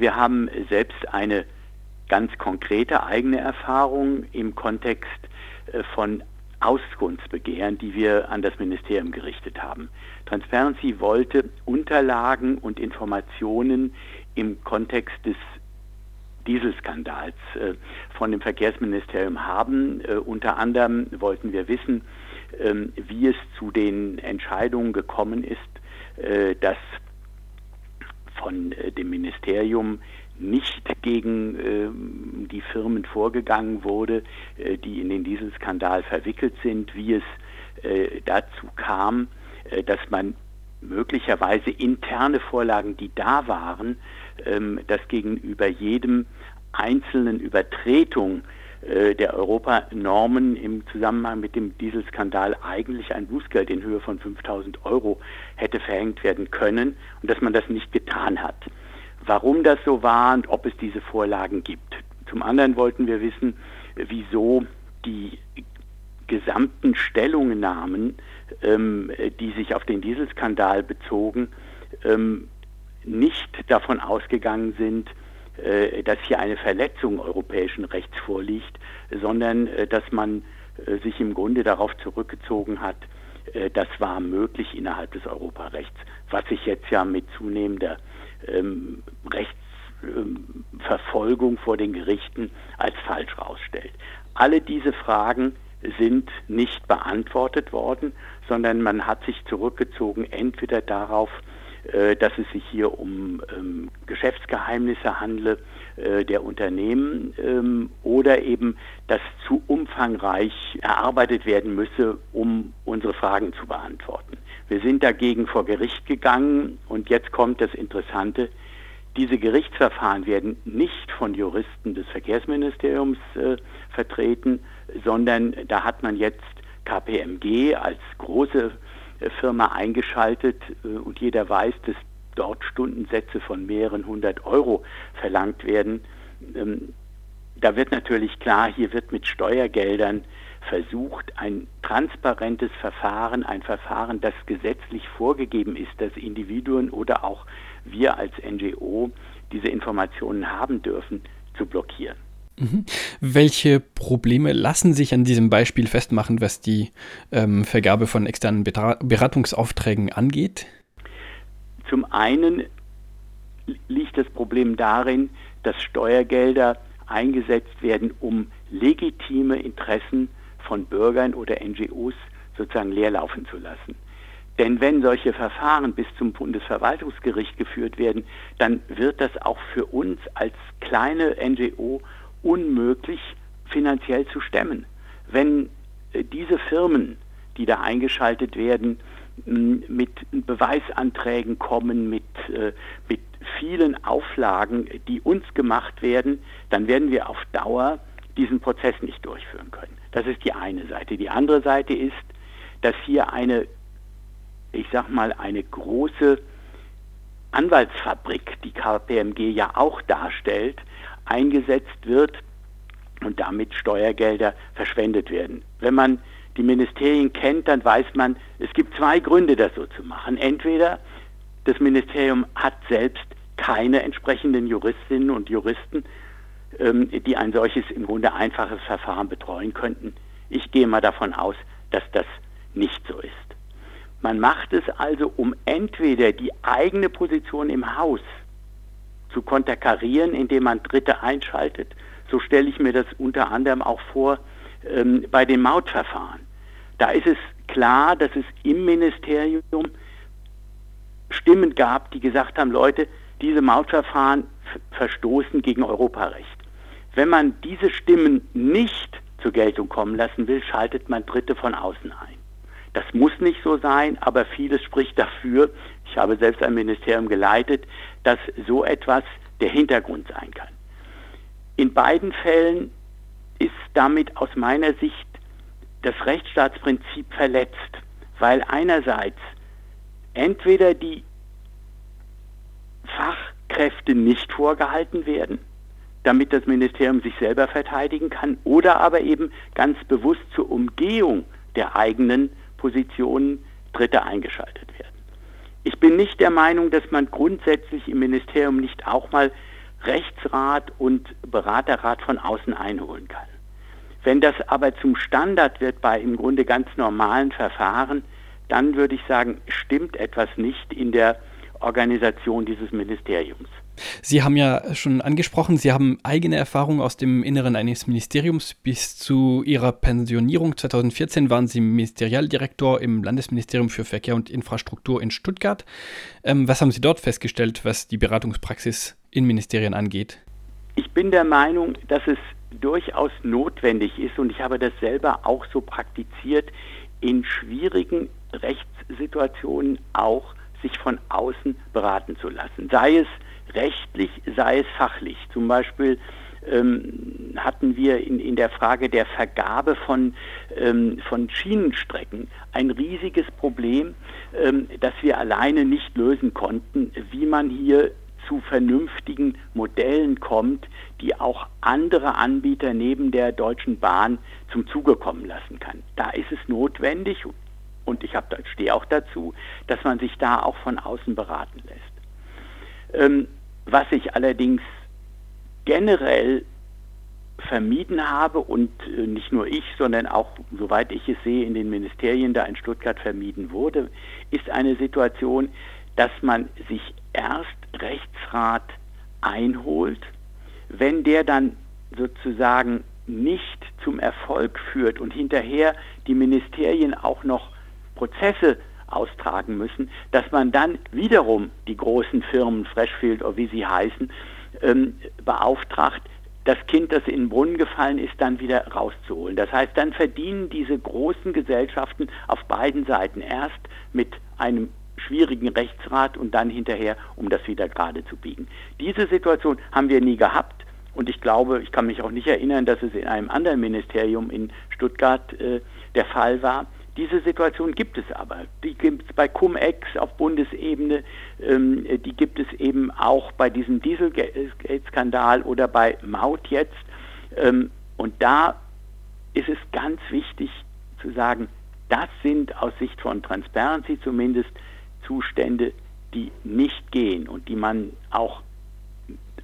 Wir haben selbst eine ganz konkrete eigene Erfahrung im Kontext äh, von Auskunftsbegehren, die wir an das Ministerium gerichtet haben. Transparency wollte Unterlagen und Informationen im Kontext des Dieselskandals äh, von dem Verkehrsministerium haben. Äh, unter anderem wollten wir wissen, ähm, wie es zu den Entscheidungen gekommen ist, dass von äh, dem Ministerium nicht gegen äh, die Firmen vorgegangen wurde, äh, die in den Dieselskandal verwickelt sind, wie es äh, dazu kam, dass man möglicherweise interne Vorlagen, die da waren, ähm, dass gegenüber jedem einzelnen Übertretung der Europanormen im Zusammenhang mit dem Dieselskandal eigentlich ein Bußgeld in Höhe von 5000 Euro hätte verhängt werden können und dass man das nicht getan hat warum das so war und ob es diese Vorlagen gibt. Zum anderen wollten wir wissen, wieso die gesamten Stellungnahmen, ähm, die sich auf den Dieselskandal bezogen, ähm, nicht davon ausgegangen sind, äh, dass hier eine Verletzung europäischen Rechts vorliegt, sondern äh, dass man äh, sich im Grunde darauf zurückgezogen hat, äh, das war möglich innerhalb des Europarechts, was sich jetzt ja mit zunehmender ähm, Rechtsverfolgung ähm, vor den Gerichten als falsch herausstellt. Alle diese Fragen sind nicht beantwortet worden, sondern man hat sich zurückgezogen entweder darauf, äh, dass es sich hier um ähm, Geschäftsgeheimnisse handle äh, der Unternehmen ähm, oder eben, dass zu umfangreich erarbeitet werden müsse, um unsere Fragen zu beantworten. Wir sind dagegen vor Gericht gegangen und jetzt kommt das Interessante. Diese Gerichtsverfahren werden nicht von Juristen des Verkehrsministeriums äh, vertreten, sondern da hat man jetzt KPMG als große äh, Firma eingeschaltet äh, und jeder weiß, dass dort Stundensätze von mehreren hundert Euro verlangt werden. Ähm, da wird natürlich klar, hier wird mit Steuergeldern versucht, ein transparentes Verfahren, ein Verfahren, das gesetzlich vorgegeben ist, dass Individuen oder auch wir als NGO diese Informationen haben dürfen, zu blockieren. Mhm. Welche Probleme lassen sich an diesem Beispiel festmachen, was die ähm, Vergabe von externen Beratungsaufträgen angeht? Zum einen liegt das Problem darin, dass Steuergelder eingesetzt werden, um legitime Interessen von Bürgern oder NGOs sozusagen leerlaufen zu lassen. Denn wenn solche Verfahren bis zum Bundesverwaltungsgericht geführt werden, dann wird das auch für uns als kleine NGO unmöglich finanziell zu stemmen. Wenn äh, diese Firmen, die da eingeschaltet werden, mit Beweisanträgen kommen, mit, äh, mit vielen Auflagen, die uns gemacht werden, dann werden wir auf Dauer diesen Prozess nicht durchführen können. Das ist die eine Seite. Die andere Seite ist, dass hier eine, ich sag mal, eine große Anwaltsfabrik, die KPMG ja auch darstellt, eingesetzt wird und damit Steuergelder verschwendet werden. Wenn man die Ministerien kennt, dann weiß man, es gibt zwei Gründe, das so zu machen. Entweder das Ministerium hat selbst keine entsprechenden Juristinnen und Juristen, ähm, die ein solches im Grunde einfaches Verfahren betreuen könnten. Ich gehe mal davon aus, dass das nicht so ist. Man macht es also, um entweder die eigene Position im Haus zu konterkarieren, indem man Dritte einschaltet. So stelle ich mir das unter anderem auch vor ähm, bei den Mautverfahren. Da ist es klar, dass es im Ministerium Stimmen gab, die gesagt haben, Leute, diese Mautverfahren verstoßen gegen Europarecht. Wenn man diese Stimmen nicht zur Geltung kommen lassen will, schaltet man Dritte von außen ein. Das muss nicht so sein, aber vieles spricht dafür, ich habe selbst ein Ministerium geleitet, dass so etwas der Hintergrund sein kann. In beiden Fällen ist damit aus meiner Sicht das Rechtsstaatsprinzip verletzt, weil einerseits entweder die Fachkräfte nicht vorgehalten werden, damit das Ministerium sich selber verteidigen kann, oder aber eben ganz bewusst zur Umgehung der eigenen Positionen Dritte eingeschaltet werden. Ich bin nicht der Meinung, dass man grundsätzlich im Ministerium nicht auch mal Rechtsrat und Beraterrat von außen einholen kann. Wenn das aber zum Standard wird bei im Grunde ganz normalen Verfahren, dann würde ich sagen, stimmt etwas nicht in der Organisation dieses Ministeriums. Sie haben ja schon angesprochen, Sie haben eigene Erfahrungen aus dem Inneren eines Ministeriums. Bis zu Ihrer Pensionierung 2014 waren Sie Ministerialdirektor im Landesministerium für Verkehr und Infrastruktur in Stuttgart. Ähm, was haben Sie dort festgestellt, was die Beratungspraxis in Ministerien angeht? Ich bin der Meinung, dass es durchaus notwendig ist, und ich habe das selber auch so praktiziert, in schwierigen Rechtssituationen auch sich von außen beraten zu lassen. Sei es rechtlich, sei es fachlich. Zum Beispiel ähm, hatten wir in, in der Frage der Vergabe von, ähm, von Schienenstrecken ein riesiges Problem, ähm, das wir alleine nicht lösen konnten, wie man hier zu vernünftigen Modellen kommt, die auch andere Anbieter neben der Deutschen Bahn zum Zuge kommen lassen kann. Da ist es notwendig, und ich stehe auch dazu, dass man sich da auch von außen beraten lässt. Ähm, was ich allerdings generell vermieden habe und äh, nicht nur ich, sondern auch, soweit ich es sehe, in den Ministerien da in Stuttgart vermieden wurde, ist eine Situation, dass man sich erst Rechtsrat einholt, wenn der dann sozusagen nicht zum Erfolg führt und hinterher die Ministerien auch noch Prozesse austragen müssen, dass man dann wiederum die großen Firmen, Freshfield oder wie sie heißen, ähm, beauftragt, das Kind, das in den Brunnen gefallen ist, dann wieder rauszuholen. Das heißt, dann verdienen diese großen Gesellschaften auf beiden Seiten erst mit einem schwierigen Rechtsrat und dann hinterher, um das wieder gerade zu biegen. Diese Situation haben wir nie gehabt und ich glaube, ich kann mich auch nicht erinnern, dass es in einem anderen Ministerium in Stuttgart äh, der Fall war. Diese Situation gibt es aber. Die gibt es bei Cum-Ex auf Bundesebene, ähm, die gibt es eben auch bei diesem Dieselgate-Skandal oder bei Maut jetzt. Ähm, und da ist es ganz wichtig zu sagen, das sind aus Sicht von Transparency zumindest Zustände, die nicht gehen und die man auch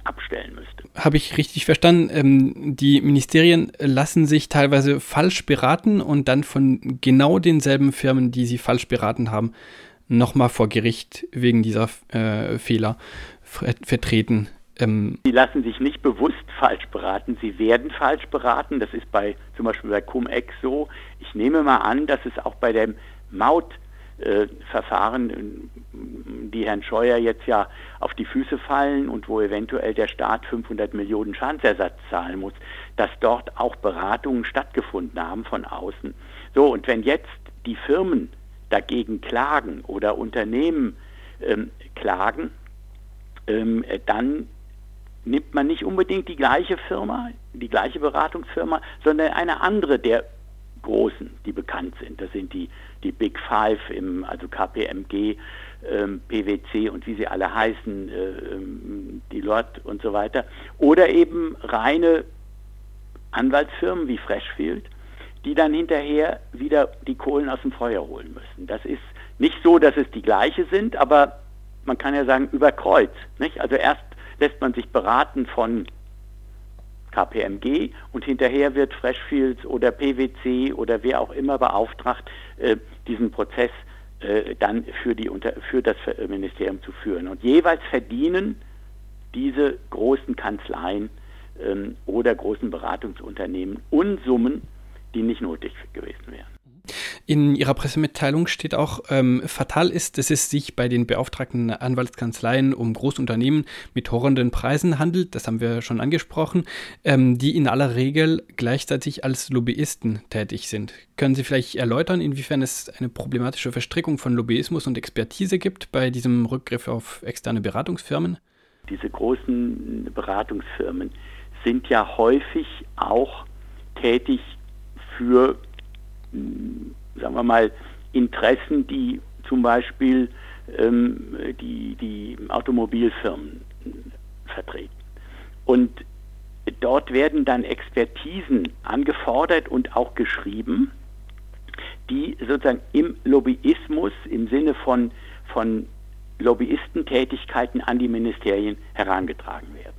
abstellen müsste. Habe ich richtig verstanden? Ähm, die Ministerien lassen sich teilweise falsch beraten und dann von genau denselben Firmen, die sie falsch beraten haben, nochmal vor Gericht wegen dieser äh, Fehler vertreten. Ähm, sie lassen sich nicht bewusst falsch beraten, sie werden falsch beraten. Das ist bei zum Beispiel bei Cum-Ex so. Ich nehme mal an, dass es auch bei dem Maut äh, Verfahren, die Herrn Scheuer jetzt ja auf die Füße fallen und wo eventuell der Staat 500 Millionen Schadensersatz zahlen muss, dass dort auch Beratungen stattgefunden haben von außen. So, und wenn jetzt die Firmen dagegen klagen oder Unternehmen ähm, klagen, ähm, dann nimmt man nicht unbedingt die gleiche Firma, die gleiche Beratungsfirma, sondern eine andere der großen, die bekannt sind. Das sind die, die Big Five, im, also KPMG, ähm, PwC und wie sie alle heißen, äh, ähm, Deloitte und so weiter. Oder eben reine Anwaltsfirmen wie Freshfield, die dann hinterher wieder die Kohlen aus dem Feuer holen müssen. Das ist nicht so, dass es die gleiche sind, aber man kann ja sagen, über Kreuz. Nicht? Also erst lässt man sich beraten von KPMG und hinterher wird Freshfields oder PwC oder wer auch immer beauftragt, äh, diesen Prozess äh, dann für, die, für das Ministerium zu führen. Und jeweils verdienen diese großen Kanzleien ähm, oder großen Beratungsunternehmen Unsummen, die nicht nötig gewesen wären. In Ihrer Pressemitteilung steht auch, ähm, fatal ist, dass es sich bei den beauftragten Anwaltskanzleien um Großunternehmen mit horrenden Preisen handelt, das haben wir schon angesprochen, ähm, die in aller Regel gleichzeitig als Lobbyisten tätig sind. Können Sie vielleicht erläutern, inwiefern es eine problematische Verstrickung von Lobbyismus und Expertise gibt bei diesem Rückgriff auf externe Beratungsfirmen? Diese großen Beratungsfirmen sind ja häufig auch tätig für sagen wir mal, Interessen, die zum Beispiel ähm, die, die Automobilfirmen vertreten. Und dort werden dann Expertisen angefordert und auch geschrieben, die sozusagen im Lobbyismus im Sinne von, von Lobbyistentätigkeiten an die Ministerien herangetragen werden.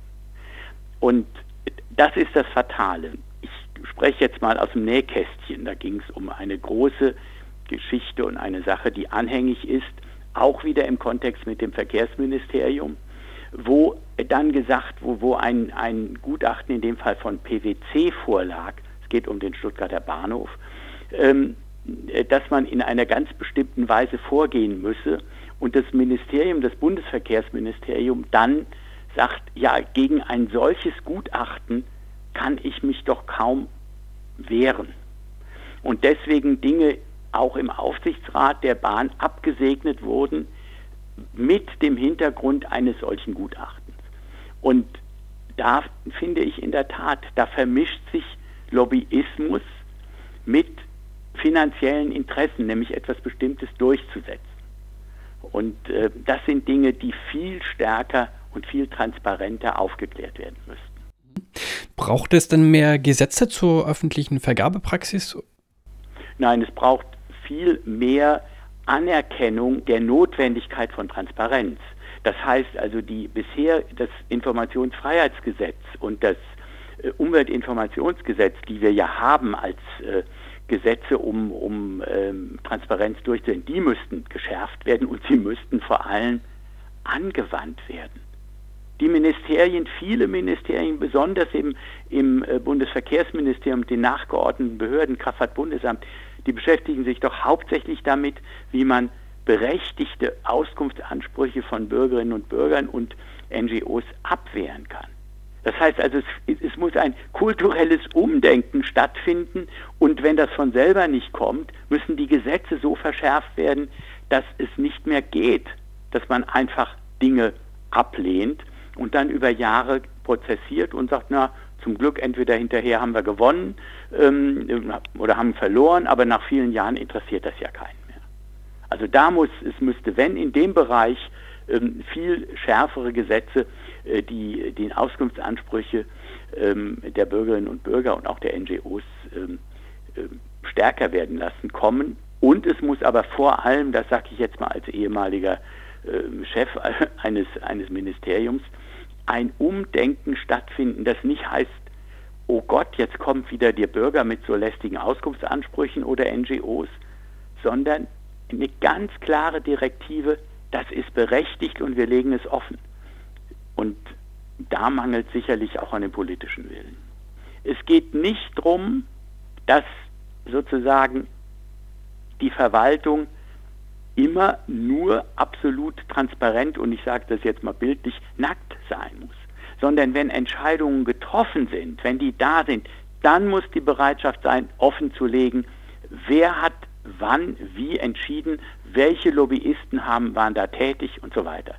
Und das ist das Fatale. Spreche jetzt mal aus dem Nähkästchen. Da ging es um eine große Geschichte und eine Sache, die anhängig ist, auch wieder im Kontext mit dem Verkehrsministerium, wo dann gesagt, wo, wo ein, ein Gutachten in dem Fall von PwC vorlag, es geht um den Stuttgarter Bahnhof, ähm, dass man in einer ganz bestimmten Weise vorgehen müsse und das Ministerium, das Bundesverkehrsministerium dann sagt, ja, gegen ein solches Gutachten kann ich mich doch kaum wehren. Und deswegen Dinge auch im Aufsichtsrat der Bahn abgesegnet wurden mit dem Hintergrund eines solchen Gutachtens. Und da finde ich in der Tat, da vermischt sich Lobbyismus mit finanziellen Interessen, nämlich etwas Bestimmtes durchzusetzen. Und äh, das sind Dinge, die viel stärker und viel transparenter aufgeklärt werden müssten. Braucht es denn mehr Gesetze zur öffentlichen Vergabepraxis? Nein, es braucht viel mehr Anerkennung der Notwendigkeit von Transparenz. Das heißt also, die bisher das Informationsfreiheitsgesetz und das äh, Umweltinformationsgesetz, die wir ja haben als äh, Gesetze, um, um ähm, Transparenz durchzuführen, die müssten geschärft werden und sie müssten vor allem angewandt werden. Die Ministerien, viele Ministerien, besonders im, im äh, Bundesverkehrsministerium, den nachgeordneten Behörden, Kraftfahrtbundesamt, die beschäftigen sich doch hauptsächlich damit, wie man berechtigte Auskunftsansprüche von Bürgerinnen und Bürgern und NGOs abwehren kann. Das heißt also, es, es, muss ein kulturelles Umdenken stattfinden und wenn das von selber nicht kommt, müssen die Gesetze so verschärft werden, dass es nicht mehr geht, dass man einfach Dinge ablehnt und dann über Jahre prozessiert und sagt, na, zum Glück entweder hinterher haben wir gewonnen ähm, oder haben verloren, aber nach vielen Jahren interessiert das ja keinen mehr. Also da muss, es müsste, wenn in dem Bereich ähm, viel schärfere Gesetze äh, die die Auskunftsansprüche ähm, der Bürgerinnen und Bürger und auch der NGOs ähm, äh, stärker werden lassen kommen. Und es muss aber vor allem, das sage ich jetzt mal als ehemaliger äh, Chef eines, eines Ministeriums, ein Umdenken stattfinden, das nicht heißt, oh Gott, jetzt kommt wieder der Bürger mit so lästigen Auskunftsansprüchen oder NGOs, sondern eine ganz klare Direktive, das ist berechtigt und wir legen es offen. Und da mangelt sicherlich auch an dem politischen Willen. Es geht nicht darum, dass sozusagen die Verwaltung immer nur absolut transparent und ich sage das jetzt mal bildlich nackt sein muss, sondern wenn Entscheidungen getroffen sind, wenn die da sind, dann muss die Bereitschaft sein, offen zu legen, wer hat wann wie entschieden, welche Lobbyisten haben, waren da tätig und so weiter.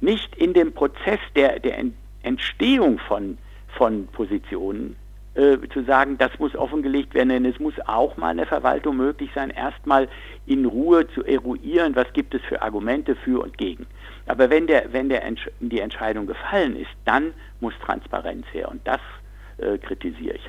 Nicht in dem Prozess der, der Entstehung von, von Positionen äh, zu sagen, das muss offengelegt werden, denn es muss auch mal in der Verwaltung möglich sein, erstmal in Ruhe zu eruieren, was gibt es für Argumente für und gegen. Aber wenn, der, wenn der Entsch die Entscheidung gefallen ist, dann muss Transparenz her und das äh, kritisiere ich